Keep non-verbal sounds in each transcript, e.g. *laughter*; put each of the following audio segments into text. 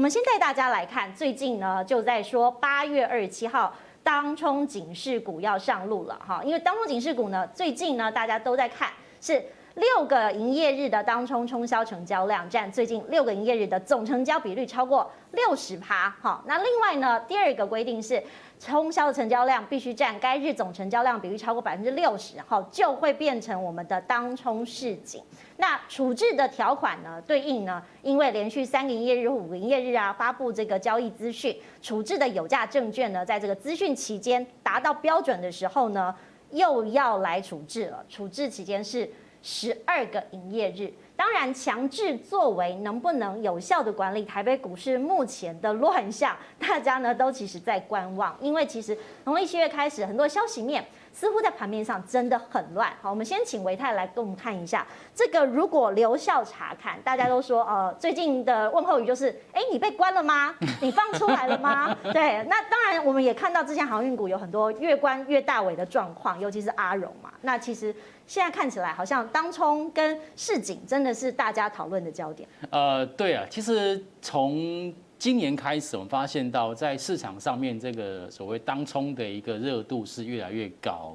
我们先带大家来看，最近呢就在说八月二十七号当冲警示股要上路了哈，因为当冲警示股呢，最近呢大家都在看是。六个营业日的当冲冲销成交量占最近六个营业日的总成交比率超过六十趴。好，那另外呢，第二个规定是冲销的成交量必须占该日总成交量比率超过百分之六十，好，就会变成我们的当冲市井。那处置的条款呢，对应呢，因为连续三个营业日或五个营业日啊，发布这个交易资讯，处置的有价证券呢，在这个资讯期间达到标准的时候呢，又要来处置了。处置期间是。十二个营业日，当然强制作为能不能有效的管理台北股市目前的乱象，大家呢都其实在观望，因为其实从一七月开始，很多消息面。似乎在盘面上真的很乱。好，我们先请维泰来跟我们看一下这个。如果留校查看，大家都说，呃，最近的问候语就是，哎，你被关了吗？*laughs* 你放出来了吗？*laughs* 对，那当然，我们也看到之前航运股有很多越关越大尾的状况，尤其是阿荣嘛。那其实现在看起来，好像当冲跟市井真的是大家讨论的焦点。呃，对啊，其实从今年开始，我们发现到在市场上面，这个所谓当冲的一个热度是越来越高，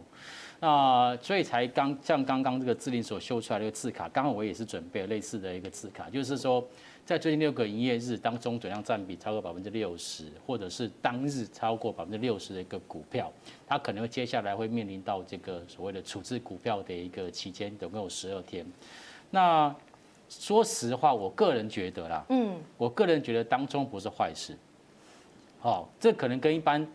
那所以才刚像刚刚这个智霖所秀出来的一个字卡，刚刚我也是准备了类似的一个字卡，就是说在最近六个营业日当中，总量占比超过百分之六十，或者是当日超过百分之六十的一个股票，它可能接下来会面临到这个所谓的处置股票的一个期间，总共有十二天，那。说实话，我个人觉得啦，嗯，我个人觉得当中不是坏事，哦，这可能跟一般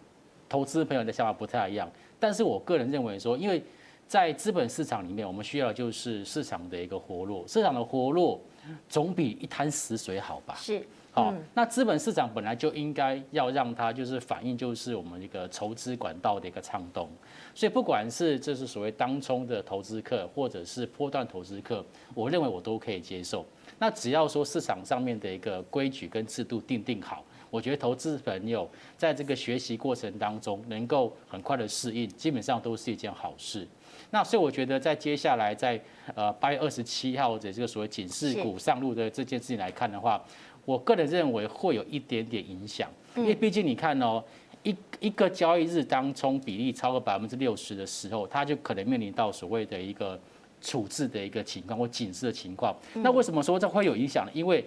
投资朋友的想法不太一样，但是我个人认为说，因为在资本市场里面，我们需要的就是市场的一个活络，市场的活络总比一滩死水好吧？是。好，那资本市场本来就应该要让它就是反映就是我们一个筹资管道的一个畅通，所以不管是这是所谓当冲的投资客，或者是波段投资客，我认为我都可以接受。那只要说市场上面的一个规矩跟制度定定好，我觉得投资朋友在这个学习过程当中能够很快的适应，基本上都是一件好事。那所以我觉得在接下来在呃八月二十七号的这个所谓警示股上路的这件事情来看的话。我个人认为会有一点点影响，因为毕竟你看哦，一一个交易日当冲比例超过百分之六十的时候，它就可能面临到所谓的一个处置的一个情况或警示的情况。那为什么说这会有影响呢？因为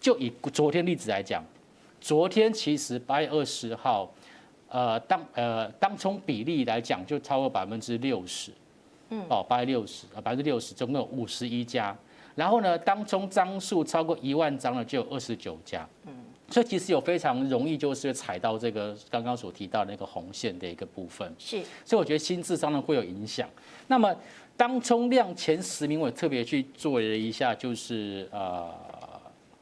就以昨天例子来讲，昨天其实八月二十号，呃，当呃当冲比例来讲就超过百分之六十，嗯，哦，八月六十啊，百分之六十，总共有五十一家。然后呢，当中张数超过一万张的就有二十九家，嗯，所以其实有非常容易就是踩到这个刚刚所提到的那个红线的一个部分，是，所以我觉得心智上呢会有影响。那么当冲量前十名，我特别去做了一下，就是呃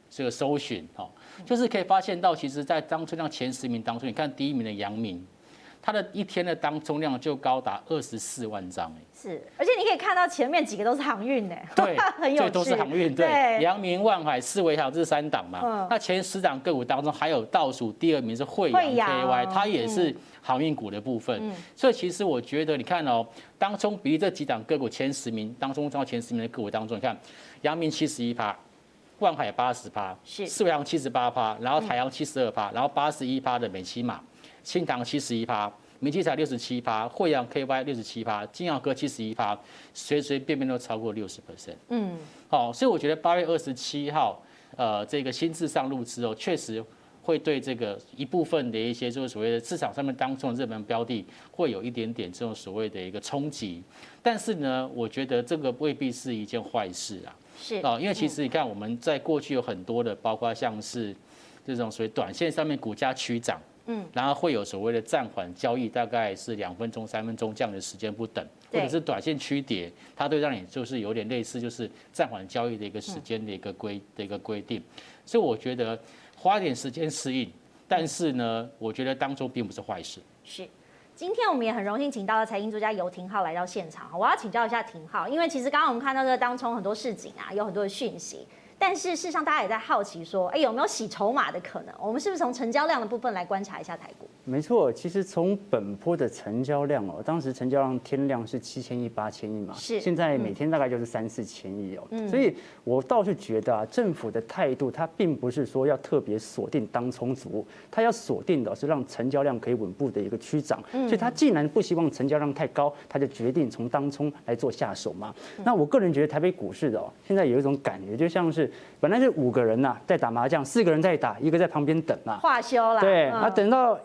这个搜寻哈，就是可以发现到，其实在当冲量前十名当中，你看第一名的阳明。它的一天的当冲量就高达二十四万张哎，是，而且你可以看到前面几个都是航运的，对，*laughs* 很有趣，都是航运，对，阳明、万海、四维航这三档嘛，嗯，那前十档个股当中还有倒数第二名是慧洋 KY，它也是航运股的部分，嗯，所以其实我觉得你看哦，当中比例这几档个股前十名当中到前十名的个股当中，你看阳明七十一趴，万海八十趴，是，四维航七十八趴，然后台阳七十二趴，然后八十一趴的美琪玛。新唐七十一趴，明基材六十七趴，惠阳 KY 六十七趴，金耀科七十一趴，随随便便都超过六十 percent。嗯，好，所以我觉得八月二十七号，呃，这个新制上路之后，确实会对这个一部分的一些就是所谓的市场上面当中的热门标的，会有一点点这种所谓的一个冲击。但是呢，我觉得这个未必是一件坏事啊。是啊，因为其实你看我们在过去有很多的，包括像是这种所谓短线上面股价趋涨。嗯，然后会有所谓的暂缓交易，大概是两分钟、三分钟这样的时间不等，或者是短线趋跌，它都让你就是有点类似，就是暂缓交易的一个时间的一个规的一个规定。所以我觉得花点时间适应，但是呢，我觉得当中并不是坏事。是，今天我们也很荣幸请到了财经作家游廷浩来到现场。我要请教一下廷浩，因为其实刚刚我们看到这个当中很多市井啊，有很多的讯息。但是事实上大家也在好奇说，哎，有没有洗筹码的可能？我们是不是从成交量的部分来观察一下台股？没错，其实从本波的成交量哦，当时成交量天量是七千亿、八千亿嘛，是现在每天大概就是三四千亿哦，嗯、所以我倒是觉得啊，政府的态度它并不是说要特别锁定当冲族，它要锁定的是让成交量可以稳步的一个趋涨，嗯、所以它既然不希望成交量太高，它就决定从当冲来做下手嘛。嗯、那我个人觉得台北股市的哦，现在有一种感觉，就像是本来是五个人呐、啊、在打麻将，四个人在打，一个在旁边等嘛，化休了，对，那、嗯、等到。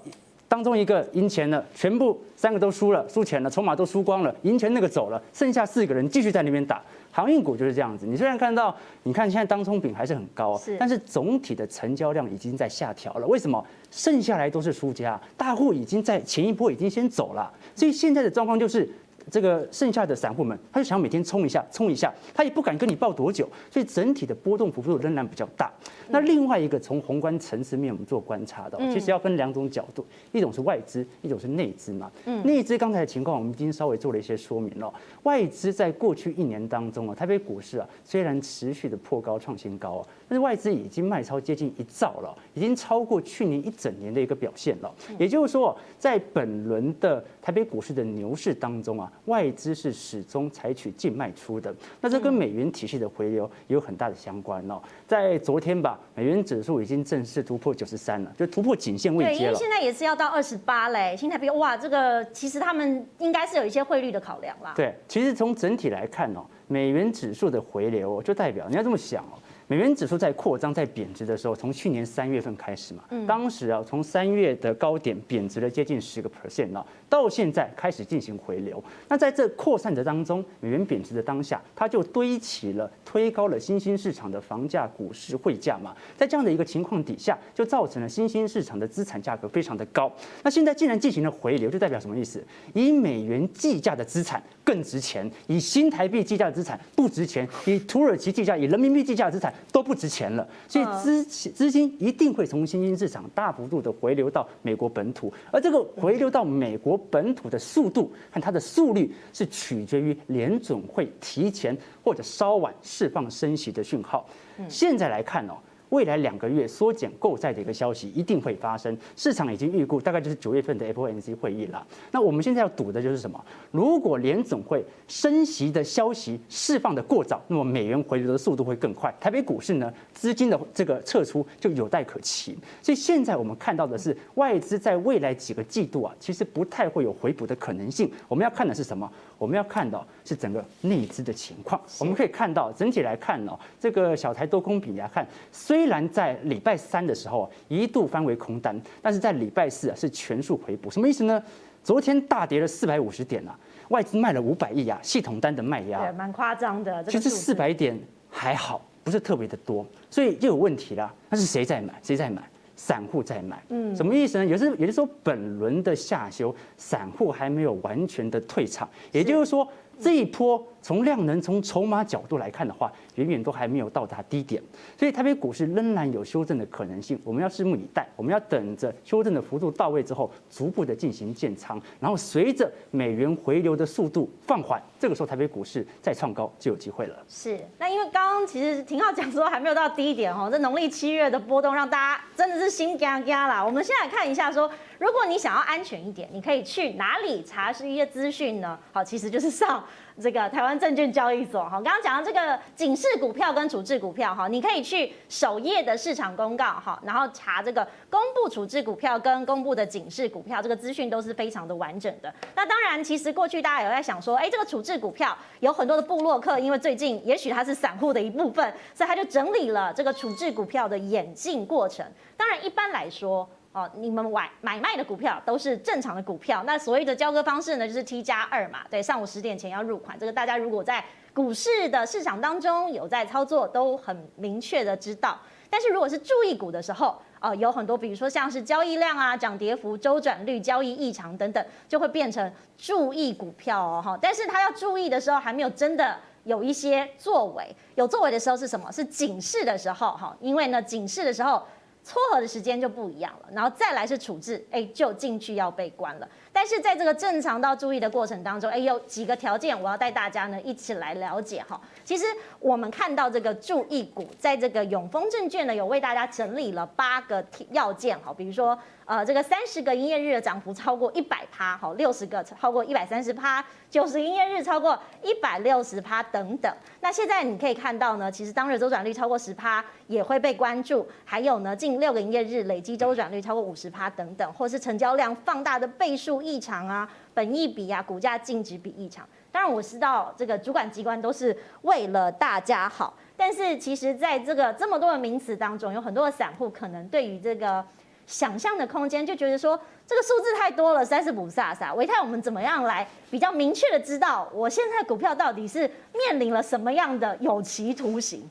当中一个赢钱了，全部三个都输了，输钱了，筹码都输光了，赢钱那个走了，剩下四个人继续在那边打。航运股就是这样子，你虽然看到，你看现在当冲比还是很高，是，但是总体的成交量已经在下调了。为什么？剩下来都是输家，大户已经在前一波已经先走了，所以现在的状况就是。这个剩下的散户们，他就想每天冲一下，冲一下，他也不敢跟你抱多久，所以整体的波动幅度仍然比较大。那另外一个从宏观层次面我们做观察的，其实要分两种角度，一种是外资，一种是内资嘛。内资刚才的情况我们已经稍微做了一些说明了。外资在过去一年当中啊，台北股市啊虽然持续的破高创新高啊，但是外资已经卖超接近一兆了，已经超过去年一整年的一个表现了。也就是说，在本轮的台北股市的牛市当中啊。外资是始终采取净卖出的，那这跟美元体系的回流也有很大的相关哦。在昨天吧，美元指数已经正式突破九十三了，就突破颈线位阶了。对，因为现在也是要到二十八嘞，新台币哇，这个其实他们应该是有一些汇率的考量啦。对，其实从整体来看哦，美元指数的回流就代表你要这么想哦。美元指数在扩张、在贬值的时候，从去年三月份开始嘛，当时啊，从三月的高点贬值了接近十个 percent 了，到现在开始进行回流。那在这扩散的当中，美元贬值的当下，它就堆起了、推高了新兴市场的房价、股市汇价嘛。在这样的一个情况底下，就造成了新兴市场的资产价格非常的高。那现在既然进行了回流，就代表什么意思？以美元计价的资产更值钱，以新台币计价的资产不值钱，以土耳其计价、以人民币计价的资产。都不值钱了，所以资资金一定会从新兴市场大幅度的回流到美国本土，而这个回流到美国本土的速度和它的速率是取决于联总会提前或者稍晚释放升息的讯号。现在来看哦。未来两个月缩减购债的一个消息一定会发生，市场已经预估大概就是九月份的 FOMC 会议了。那我们现在要赌的就是什么？如果联总会升息的消息释放的过早，那么美元回流的速度会更快。台北股市呢，资金的这个撤出就有待可期。所以现在我们看到的是外资在未来几个季度啊，其实不太会有回补的可能性。我们要看的是什么？我们要看到是整个内资的情况。我们可以看到整体来看哦，这个小台多空比来看，虽然在礼拜三的时候一度翻为空单，但是在礼拜四啊是全数回补。什么意思呢？昨天大跌了四百五十点啊，外资卖了五百亿啊，系统单的卖压，对，蛮夸张的。其实四百点还好，不是特别的多，所以就有问题了。那是谁在买？谁在买？散户在买，嗯，什么意思呢？也是，也就是说，本轮的下修，散户还没有完全的退场，也就是说，这一波。从量能、从筹码角度来看的话，远远都还没有到达低点，所以台北股市仍然有修正的可能性。我们要拭目以待，我们要等着修正的幅度到位之后，逐步的进行建仓，然后随着美元回流的速度放缓，这个时候台北股市再创高就有机会了。是，那因为刚刚其实廷浩讲说还没有到低点哦，这农历七月的波动让大家真的是心惊惊啦。我们先来看一下说，如果你想要安全一点，你可以去哪里查是一些资讯呢？好，其实就是上。这个台湾证券交易所哈，刚刚讲到这个警示股票跟处置股票哈，你可以去首页的市场公告哈，然后查这个公布处置股票跟公布的警示股票，这个资讯都是非常的完整的。那当然，其实过去大家有在想说，哎，这个处置股票有很多的部落客，因为最近也许它是散户的一部分，所以他就整理了这个处置股票的演进过程。当然，一般来说。哦，你们买买卖的股票都是正常的股票，那所谓的交割方式呢，就是 T 加二嘛，对，上午十点前要入款，这个大家如果在股市的市场当中有在操作，都很明确的知道。但是如果是注意股的时候，哦，有很多，比如说像是交易量啊、涨跌幅、周转率、交易异常等等，就会变成注意股票哦，哈。但是他要注意的时候，还没有真的有一些作为，有作为的时候是什么？是警示的时候，哈，因为呢，警示的时候。撮合的时间就不一样了，然后再来是处置，哎，就进去要被关了。但是在这个正常到注意的过程当中，哎，有几个条件，我要带大家呢一起来了解哈。其实我们看到这个注意股，在这个永丰证券呢有为大家整理了八个要件哈，比如说。呃，这个三十个营业日的涨幅超过一百趴，好，六十个超过一百三十趴，九十营业日超过一百六十趴等等。那现在你可以看到呢，其实当日周转率超过十趴也会被关注，还有呢，近六个营业日累计周转率超过五十趴等等，或是成交量放大的倍数异常啊，本益比啊，股价净值比异常。当然我知道这个主管机关都是为了大家好，但是其实在这个这么多的名词当中，有很多的散户可能对于这个。想象的空间就觉得说这个数字太多了，实在是不飒飒。维泰，我们怎么样来比较明确的知道我现在股票到底是面临了什么样的有期徒刑？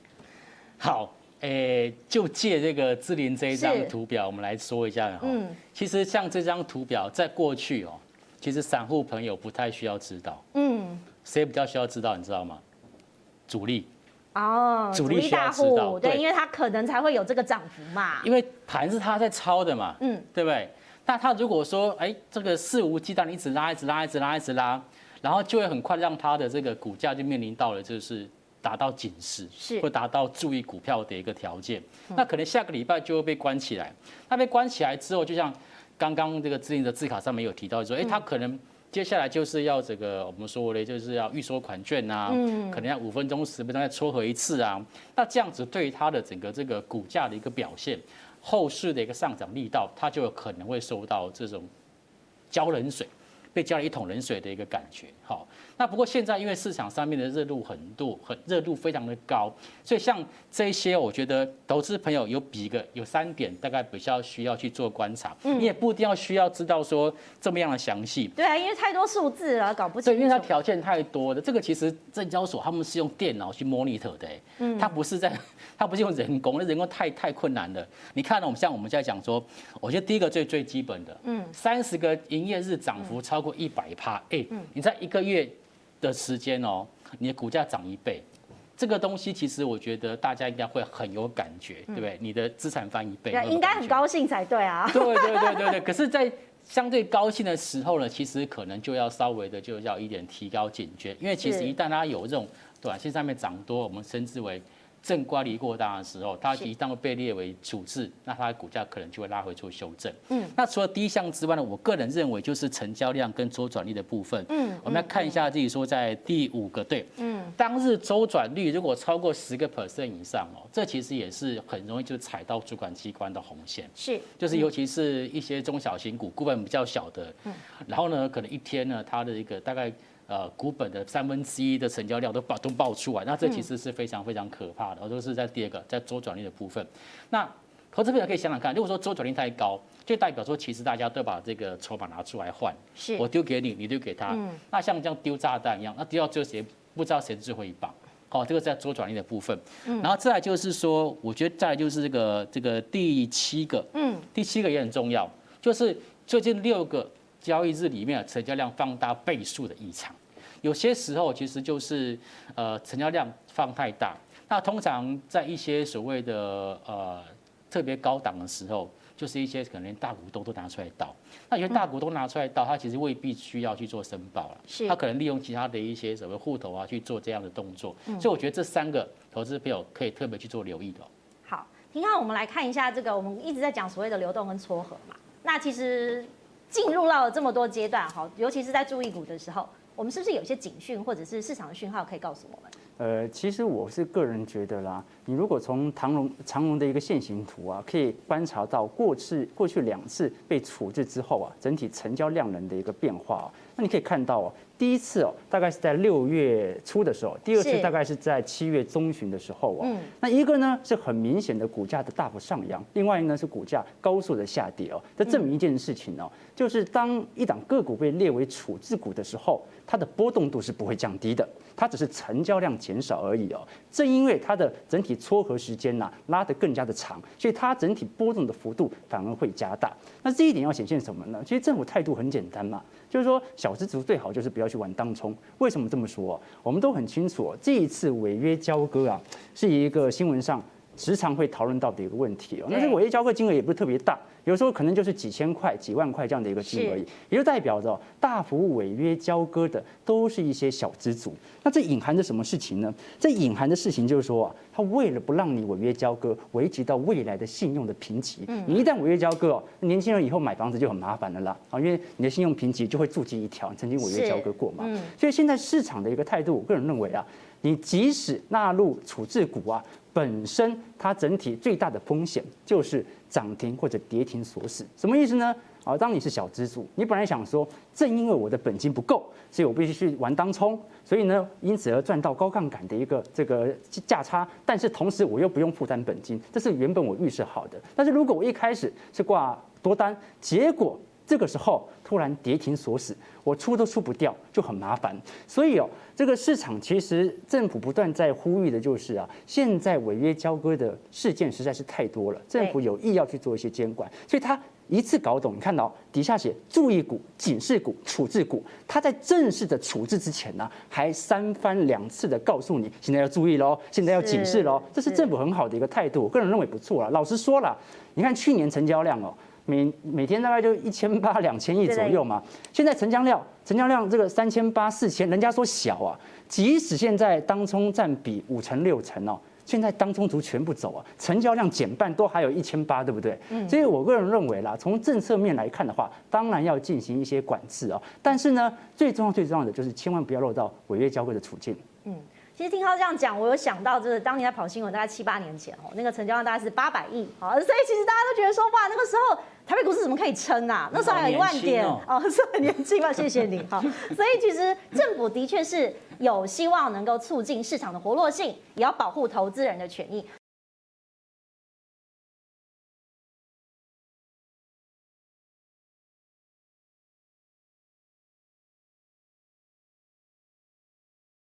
好，诶、欸，就借这个志林这一张图表，我们来说一下哈。嗯，其实像这张图表，在过去哦，其实散户朋友不太需要知道。嗯，谁比较需要知道？你知道吗？主力。哦，主力大户对，因为他可能才会有这个涨幅嘛。因为盘是他在抄的嘛，嗯，对不对？那他如果说，哎，这个肆无忌惮，一直拉，一直拉，一直拉，一直拉，然后就会很快让他的这个股价就面临到了就是达到警示，是会达到注意股票的一个条件。那可能下个礼拜就会被关起来。那被关起来之后，就像刚刚这个姿麟的字卡上面有提到说，哎，他可能。接下来就是要这个我们说的，就是要预收款券啊，嗯，可能要五分钟、十分钟再撮合一次啊。那这样子对它的整个这个股价的一个表现，后市的一个上涨力道，它就有可能会受到这种浇冷水。被浇了一桶冷水的一个感觉，好，那不过现在因为市场上面的热度很多，很热度非常的高，所以像这些，我觉得投资朋友有几个有三点，大概比较需要去做观察。嗯，你也不一定要需要知道说这么样的详细。对啊，因为太多数字了，搞不清楚。对，因为它条件太多的，这个其实证交所他们是用电脑去 monitor 的，嗯，它不是在，它不是用人工，那人工太太困难了。你看呢，我们像我们现在讲说，我觉得第一个最最基本的，嗯，三十个营业日涨幅超。过一百趴，哎，你在一个月的时间哦，你的股价涨一倍，这个东西其实我觉得大家应该会很有感觉，对不对？你的资产翻一倍，应该很高兴才对啊。对对对对对，可是，在相对高兴的时候呢，其实可能就要稍微的就要一点提高警觉，因为其实一旦它有这种短线上面涨多，我们称之为。正乖离过大的时候，它一旦会被列为处置，那它的股价可能就会拉回做修正。嗯，那除了第一项之外呢，我个人认为就是成交量跟周转率的部分。嗯，我们来看一下自己说在第五个对，嗯，当日周转率如果超过十个 percent 以上哦，这其实也是很容易就踩到主管机关的红线。是，就是尤其是一些中小型股，股本比较小的，嗯，然后呢，可能一天呢，它的一个大概。呃，股本的三分之一的成交量都爆都爆出来，那这其实是非常非常可怕的。我、嗯、都是在第二个，在周转率的部分。那投资朋友可以想想看，如果说周转率太高，就代表说其实大家都把这个筹码拿出来换，是我丢给你，你丢给他。嗯、那像这样丢炸弹一样，那丢到最后谁不知道谁最后一棒？好，这个在周转率的部分。嗯、然后再来就是说，我觉得再来就是这个这个第七个，嗯，第七个也很重要，就是最近六个。交易日里面成交量放大倍数的异常，有些时候其实就是呃成交量放太大。那通常在一些所谓的呃特别高档的时候，就是一些可能连大股东都拿出来倒。那有些大股东拿出来倒，他其实未必需要去做申报了，他可能利用其他的一些什么户头啊去做这样的动作。所以我觉得这三个投资朋友可以特别去做留意的。好，平常我们来看一下这个，我们一直在讲所谓的流动跟撮合嘛，那其实。进入到了这么多阶段，哈，尤其是在注意股的时候，我们是不是有些警讯或者是市场的讯号可以告诉我们？呃，其实我是个人觉得啦，你如果从长龙长龙的一个线形图啊，可以观察到过去过去两次被处置之后啊，整体成交量能的一个变化。那你可以看到哦，第一次哦，大概是在六月初的时候；第二次大概是在七月中旬的时候哦。嗯。那一个呢是很明显的股价的大幅上扬，另外一个呢是股价高速的下跌哦。这证明一件事情哦，就是当一档个股被列为处置股的时候，它的波动度是不会降低的，它只是成交量减少而已哦。正因为它的整体撮合时间呐拉得更加的长，所以它整体波动的幅度反而会加大。那这一点要显现什么呢？其实政府态度很简单嘛。就是说，小资族最好就是不要去玩当冲。为什么这么说？我们都很清楚，这一次违约交割啊，是一个新闻上时常会讨论到的一个问题哦。那这个违约交割金额也不是特别大，有时候可能就是几千块、几万块这样的一个金额而已，也就代表着大幅违约交割的都是一些小资族。那这隐含着什么事情呢？这隐含的事情就是说啊，他为了不让你违约交割，危及到未来的信用的评级。你一旦违约交割哦，年轻人以后买房子就很麻烦了啦啊，因为你的信用评级就会触及一条，曾经违约交割过嘛。所以现在市场的一个态度，我个人认为啊，你即使纳入处置股啊。本身它整体最大的风险就是涨停或者跌停锁死，什么意思呢？啊，当你是小资族，你本来想说，正因为我的本金不够，所以我必须去玩当冲，所以呢，因此而赚到高杠杆的一个这个价差，但是同时我又不用负担本金，这是原本我预设好的。但是如果我一开始是挂多单，结果这个时候突然跌停锁死，我出都出不掉，就很麻烦。所以哦，这个市场其实政府不断在呼吁的就是啊，现在违约交割的事件实在是太多了，政府有意要去做一些监管，所以他一次搞懂。你看到底下写注意股、警示股、处置股，他在正式的处置之前呢，还三番两次的告诉你，现在要注意喽，现在要警示喽，这是政府很好的一个态度，我个人认为不错了。老实说了，你看去年成交量哦。每每天大概就一千八 *laughs* 两千亿左右嘛，现在成交量成交量这个三千八四千，人家说小啊，即使现在当冲占比五成六成哦，现在当冲族全部走啊，成交量减半都还有一千八，对不对？嗯，所以我个人认为啦，从政策面来看的话，当然要进行一些管制啊，但是呢，最重要最重要的就是千万不要落到违约交割的处境。嗯。其实听他这样讲，我有想到，就是当年在跑新闻，大概七八年前哦，那个成交量大概是八百亿，好，所以其实大家都觉得说，哇，那个时候台北股市怎么可以撑啊？那时候还有一万点哦，*laughs* 是很年轻嘛，谢谢你，哈，*laughs* 所以其实政府的确是有希望能够促进市场的活络性，也要保护投资人的权益。